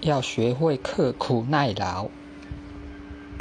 要学会刻苦耐劳。